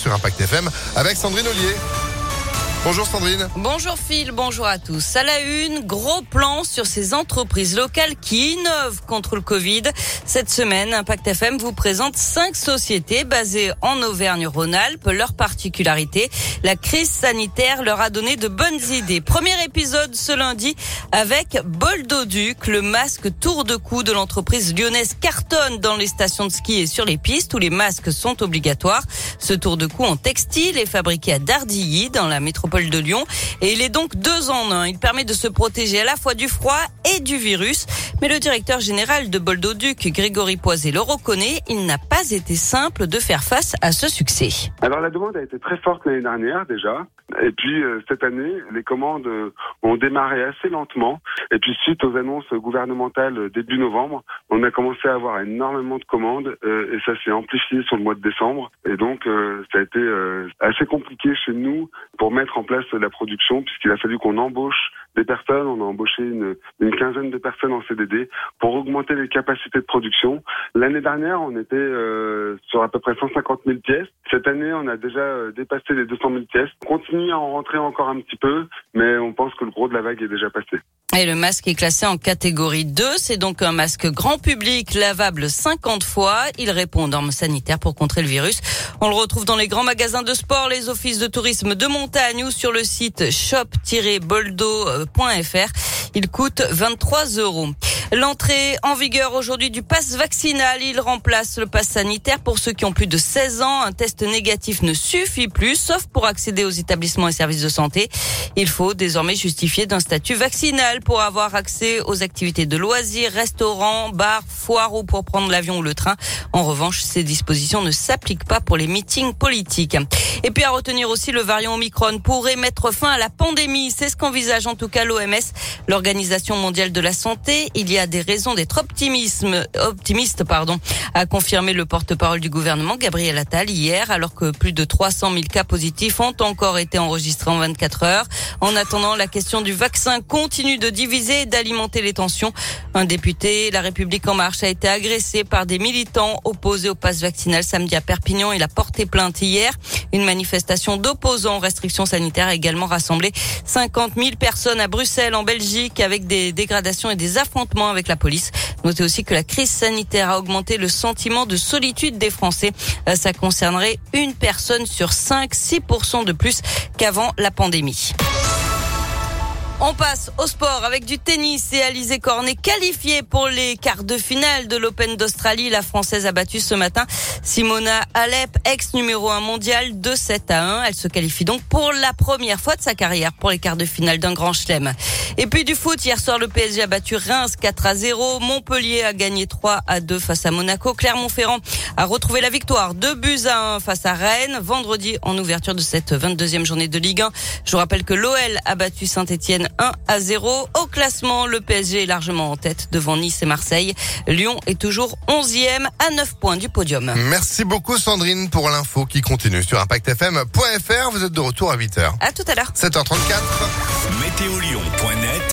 sur Impact FM avec Sandrine Ollier. Bonjour Sandrine. Bonjour Phil, bonjour à tous. À la une, gros plan sur ces entreprises locales qui innovent contre le Covid. Cette semaine, Impact FM vous présente cinq sociétés basées en Auvergne-Rhône-Alpes. Leur particularité, la crise sanitaire leur a donné de bonnes idées. Premier épisode ce lundi avec Boldoduc, le masque tour de cou de l'entreprise lyonnaise cartonne dans les stations de ski et sur les pistes où les masques sont obligatoires. Ce tour de cou en textile est fabriqué à Dardilly dans la métropole de Lyon. Et il est donc deux en un. Il permet de se protéger à la fois du froid et du virus. Mais le directeur général de Boldoduc, Grégory Poisé, le reconnaît, il n'a pas été simple de faire face à ce succès. Alors la demande a été très forte l'année dernière déjà. Et puis euh, cette année, les commandes euh, ont démarré assez lentement. Et puis suite aux annonces gouvernementales euh, début novembre, on a commencé à avoir énormément de commandes et ça s'est amplifié sur le mois de décembre. Et donc ça a été assez compliqué chez nous pour mettre en place la production puisqu'il a fallu qu'on embauche des personnes. On a embauché une, une, quinzaine de personnes en CDD pour augmenter les capacités de production. L'année dernière, on était euh, sur à peu près 150 000 pièces. Cette année, on a déjà euh, dépassé les 200 000 pièces. On continue à en rentrer encore un petit peu, mais on pense que le gros de la vague est déjà passé. Et le masque est classé en catégorie 2. C'est donc un masque grand public lavable 50 fois. Il répond aux normes sanitaires pour contrer le virus. On le retrouve dans les grands magasins de sport, les offices de tourisme de montagne ou sur le site shop-boldo.fr. Il coûte 23 euros. L'entrée en vigueur aujourd'hui du pass vaccinal, il remplace le pass sanitaire pour ceux qui ont plus de 16 ans. Un test négatif ne suffit plus, sauf pour accéder aux établissements et services de santé. Il faut désormais justifier d'un statut vaccinal pour avoir accès aux activités de loisirs, restaurants, bars, foires ou pour prendre l'avion ou le train. En revanche, ces dispositions ne s'appliquent pas pour les meetings politiques. Et puis à retenir aussi le variant Omicron pourrait mettre fin à la pandémie. C'est ce qu'envisage en tout cas l'OMS, l'Organisation mondiale de la santé. Il y a des raisons d'être optimisme, optimiste, pardon, a confirmé le porte-parole du gouvernement Gabriel Attal hier, alors que plus de 300 000 cas positifs ont encore été enregistrés en 24 heures. En attendant, la question du vaccin continue de diviser et d'alimenter les tensions. Un député, La République en marche, a été agressé par des militants opposés au pass vaccinal samedi à Perpignan. Il a porté plainte hier. Une manifestation d'opposants aux restrictions sanitaires a également rassemblé 50 000 personnes à Bruxelles, en Belgique, avec des dégradations et des affrontements avec la police. Notez aussi que la crise sanitaire a augmenté le sentiment de solitude des Français. Euh, ça concernerait une personne sur 5, 6% de plus qu'avant la pandémie. On passe au sport avec du tennis et Alizé Cornet qualifiée pour les quarts de finale de l'Open d'Australie. La Française a battu ce matin Simona Alep, ex numéro 1 mondial, de 7 à 1. Elle se qualifie donc pour la première fois de sa carrière pour les quarts de finale d'un grand chelem. Et puis du foot, hier soir le PSG a battu Reims 4 à 0. Montpellier a gagné 3 à 2 face à Monaco. Clermont-Ferrand a retrouvé la victoire 2 buts à 1 face à Rennes. Vendredi en ouverture de cette 22e journée de Ligue 1. Je vous rappelle que l'OL a battu Saint-Etienne 1 à 0. Au classement, le PSG est largement en tête devant Nice et Marseille. Lyon est toujours 11e à 9 points du podium. Merci beaucoup Sandrine pour l'info qui continue sur impactfm.fr. Vous êtes de retour à 8h. À tout à l'heure. 7h34. Météolion.net